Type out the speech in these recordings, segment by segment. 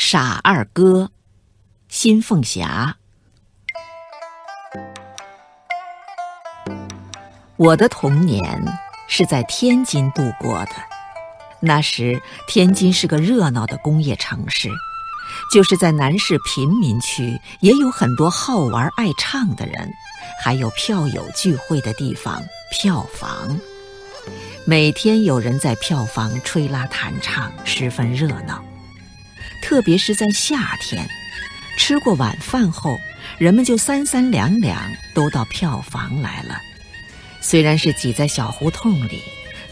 傻二哥，新凤霞。我的童年是在天津度过的，那时天津是个热闹的工业城市，就是在南市贫民区，也有很多好玩爱唱的人，还有票友聚会的地方——票房。每天有人在票房吹拉弹唱，十分热闹。特别是在夏天，吃过晚饭后，人们就三三两两都到票房来了。虽然是挤在小胡同里，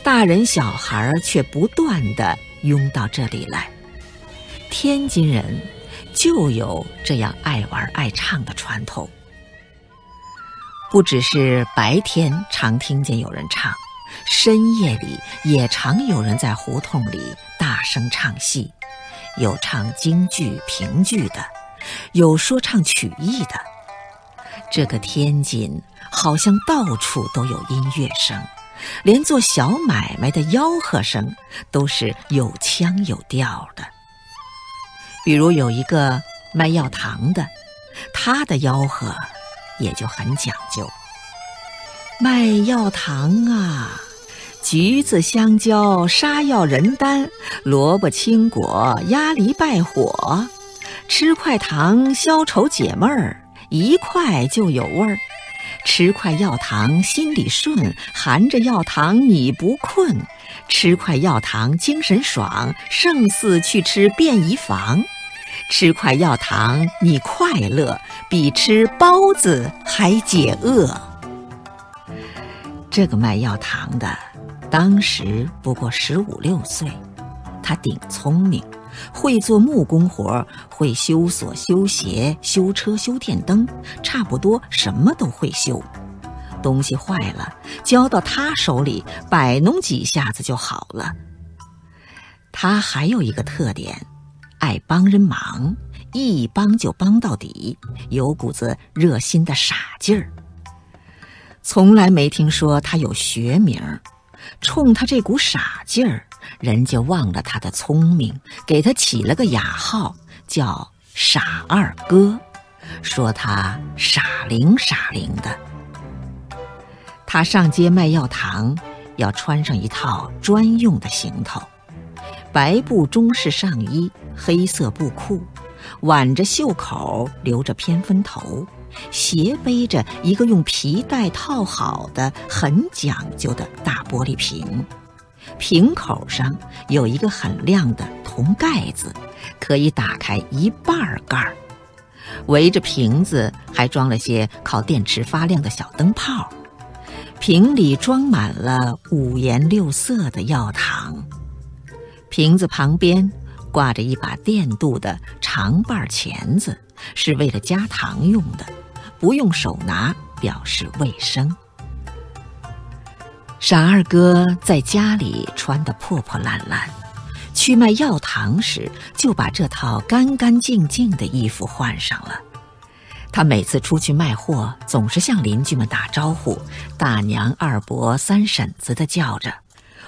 大人小孩却不断的拥到这里来。天津人就有这样爱玩爱唱的传统。不只是白天常听见有人唱，深夜里也常有人在胡同里大声唱戏。有唱京剧、评剧的，有说唱曲艺的。这个天津好像到处都有音乐声，连做小买卖的吆喝声都是有腔有调的。比如有一个卖药糖的，他的吆喝也就很讲究：卖药糖啊。橘子、香蕉、沙药、人丹、萝卜、青果、鸭梨、败火，吃块糖消愁解闷儿，一块就有味儿。吃块药糖心里顺，含着药糖你不困。吃块药糖精神爽，胜似去吃便宜房。吃块药糖你快乐，比吃包子还解饿。这个卖药糖的。当时不过十五六岁，他顶聪明，会做木工活，会修锁、修鞋、修车、修电灯，差不多什么都会修。东西坏了，交到他手里摆弄几下子就好了。他还有一个特点，爱帮人忙，一帮就帮到底，有股子热心的傻劲儿。从来没听说他有学名儿。冲他这股傻劲儿，人家忘了他的聪明，给他起了个雅号，叫傻二哥，说他傻灵傻灵的。他上街卖药糖，要穿上一套专用的行头：白布中式上衣，黑色布裤，挽着袖口，留着偏分头。斜背着一个用皮带套好的很讲究的大玻璃瓶，瓶口上有一个很亮的铜盖子，可以打开一半盖儿。围着瓶子还装了些靠电池发亮的小灯泡，瓶里装满了五颜六色的药糖。瓶子旁边挂着一把电镀的长把钳子，是为了加糖用的。不用手拿，表示卫生。傻二哥在家里穿得破破烂烂，去卖药糖时就把这套干干净净的衣服换上了。他每次出去卖货，总是向邻居们打招呼，大娘、二伯、三婶子的叫着：“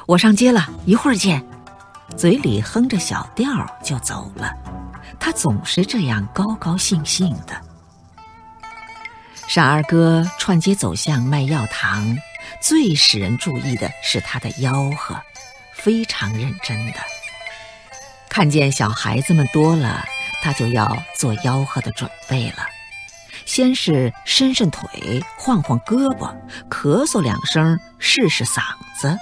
我上街了，一会儿见。”嘴里哼着小调就走了。他总是这样高高兴兴的。傻二哥串街走巷卖药糖，最使人注意的是他的吆喝，非常认真的。看见小孩子们多了，他就要做吆喝的准备了。先是伸伸腿，晃晃胳膊，咳嗽两声，试试嗓子。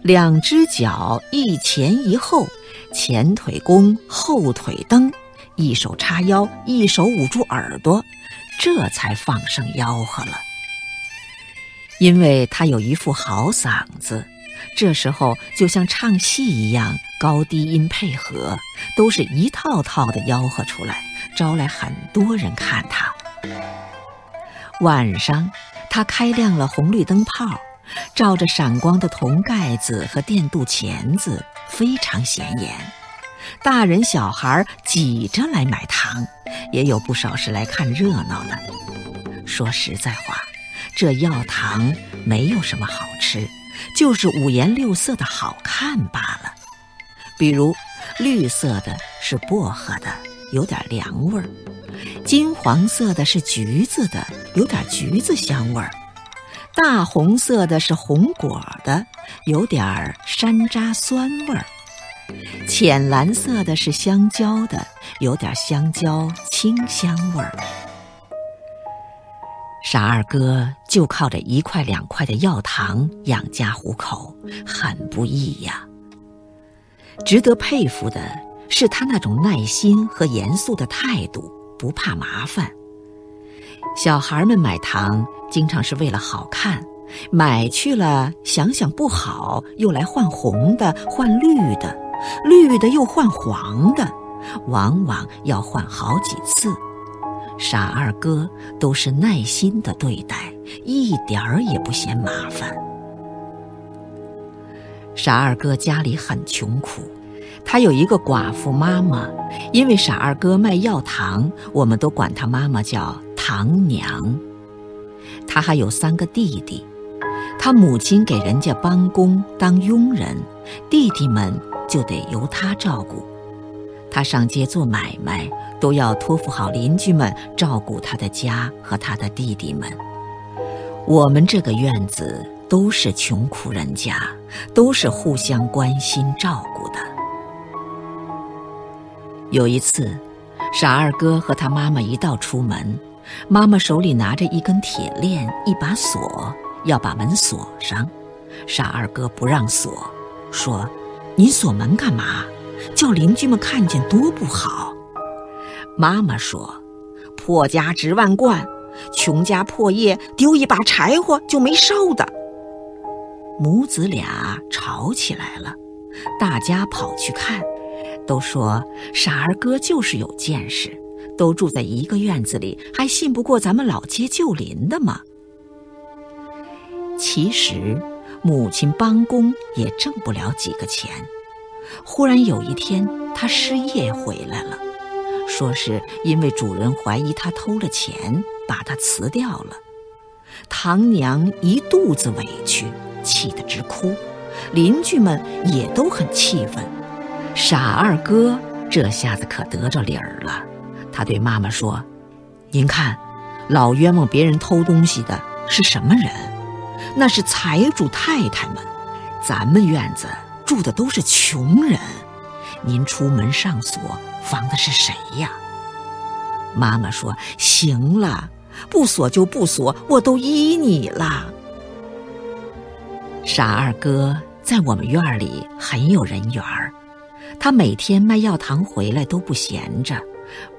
两只脚一前一后，前腿弓，后腿蹬，一手叉腰，一手捂住耳朵。这才放声吆喝了，因为他有一副好嗓子，这时候就像唱戏一样，高低音配合，都是一套套的吆喝出来，招来很多人看他。晚上，他开亮了红绿灯泡，照着闪光的铜盖子和电镀钳子，非常显眼。大人小孩挤着来买糖。也有不少是来看热闹的。说实在话，这药糖没有什么好吃，就是五颜六色的好看罢了。比如，绿色的是薄荷的，有点凉味儿；金黄色的是橘子的，有点橘子香味儿；大红色的是红果的，有点山楂酸味儿；浅蓝色的是香蕉的，有点香蕉清香味儿。傻二哥就靠着一块两块的药糖养家糊口，很不易呀。值得佩服的是他那种耐心和严肃的态度，不怕麻烦。小孩们买糖经常是为了好看，买去了想想不好，又来换红的、换绿的，绿的又换黄的，往往要换好几次。傻二哥都是耐心的对待，一点儿也不嫌麻烦。傻二哥家里很穷苦，他有一个寡妇妈妈。因为傻二哥卖药糖，我们都管他妈妈叫糖娘。他还有三个弟弟，他母亲给人家帮工当佣人，弟弟们就得由他照顾。他上街做买卖，都要托付好邻居们照顾他的家和他的弟弟们。我们这个院子都是穷苦人家，都是互相关心照顾的。有一次，傻二哥和他妈妈一道出门，妈妈手里拿着一根铁链、一把锁，要把门锁上。傻二哥不让锁，说：“你锁门干嘛？”叫邻居们看见多不好。妈妈说：“破家值万贯，穷家破业丢一把柴火就没烧的。”母子俩吵起来了，大家跑去看，都说傻儿哥就是有见识，都住在一个院子里，还信不过咱们老街旧邻的吗？其实，母亲帮工也挣不了几个钱。忽然有一天，他失业回来了，说是因为主人怀疑他偷了钱，把他辞掉了。唐娘一肚子委屈，气得直哭，邻居们也都很气愤。傻二哥这下子可得着理儿了，他对妈妈说：“您看，老冤枉别人偷东西的是什么人？那是财主太太们，咱们院子。”住的都是穷人，您出门上锁防的是谁呀？妈妈说：“行了，不锁就不锁，我都依你了。”傻二哥在我们院里很有人缘儿，他每天卖药糖回来都不闲着，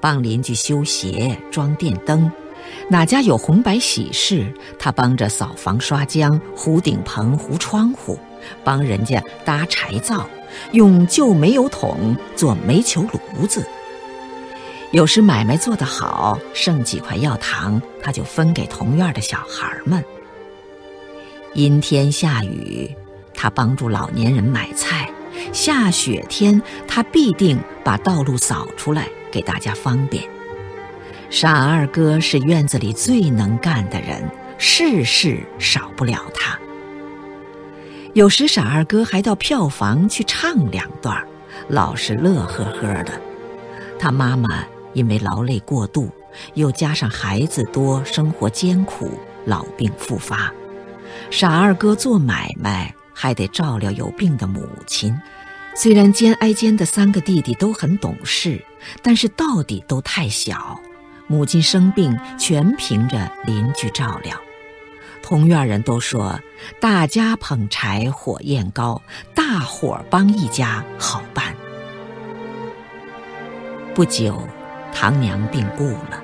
帮邻居修鞋、装电灯，哪家有红白喜事，他帮着扫房、刷浆、糊顶棚、糊窗户。帮人家搭柴灶，用旧煤油桶做煤球炉子。有时买卖做得好，剩几块药糖，他就分给同院的小孩们。阴天下雨，他帮助老年人买菜；下雪天，他必定把道路扫出来，给大家方便。傻二哥是院子里最能干的人，事事少不了他。有时傻二哥还到票房去唱两段，老是乐呵呵的。他妈妈因为劳累过度，又加上孩子多，生活艰苦，老病复发。傻二哥做买卖还得照料有病的母亲。虽然肩挨肩的三个弟弟都很懂事，但是到底都太小，母亲生病全凭着邻居照料。同院人都说，大家捧柴火焰高，大伙儿帮一家好办。不久，唐娘病故了，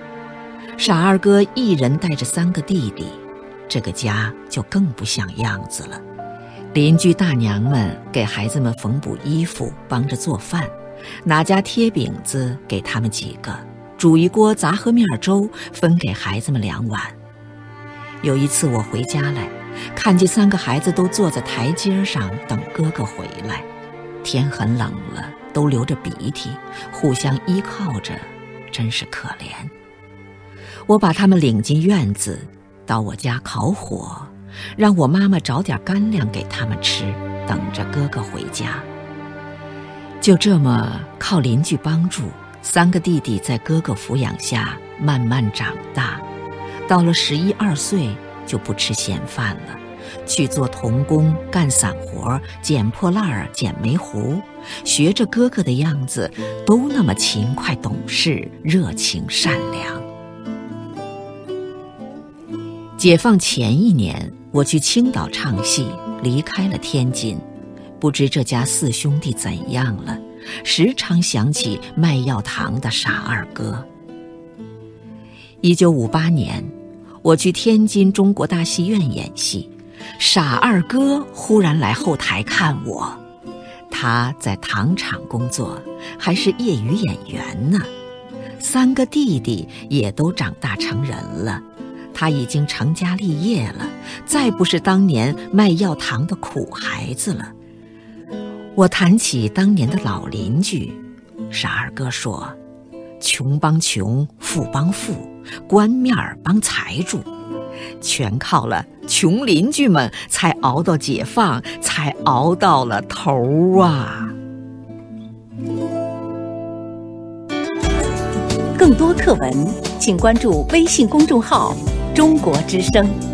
傻二哥一人带着三个弟弟，这个家就更不像样子了。邻居大娘们给孩子们缝补衣服，帮着做饭，哪家贴饼子给他们几个，煮一锅杂合面粥分给孩子们两碗。有一次我回家来，看见三个孩子都坐在台阶上等哥哥回来。天很冷了，都流着鼻涕，互相依靠着，真是可怜。我把他们领进院子，到我家烤火，让我妈妈找点干粮给他们吃，等着哥哥回家。就这么靠邻居帮助，三个弟弟在哥哥抚养下慢慢长大，到了十一二岁就不吃闲饭了，去做童工、干散活、捡破烂儿、捡煤糊，学着哥哥的样子，都那么勤快懂事、热情善良。解放前一年，我去青岛唱戏，离开了天津。不知这家四兄弟怎样了，时常想起卖药糖的傻二哥。一九五八年，我去天津中国大戏院演戏，傻二哥忽然来后台看我。他在糖厂工作，还是业余演员呢。三个弟弟也都长大成人了。他已经成家立业了，再不是当年卖药糖的苦孩子了。我谈起当年的老邻居，傻二哥说：“穷帮穷，富帮富，官面儿帮财主，全靠了穷邻居们才熬到解放，才熬到了头啊！”更多课文，请关注微信公众号。中国之声。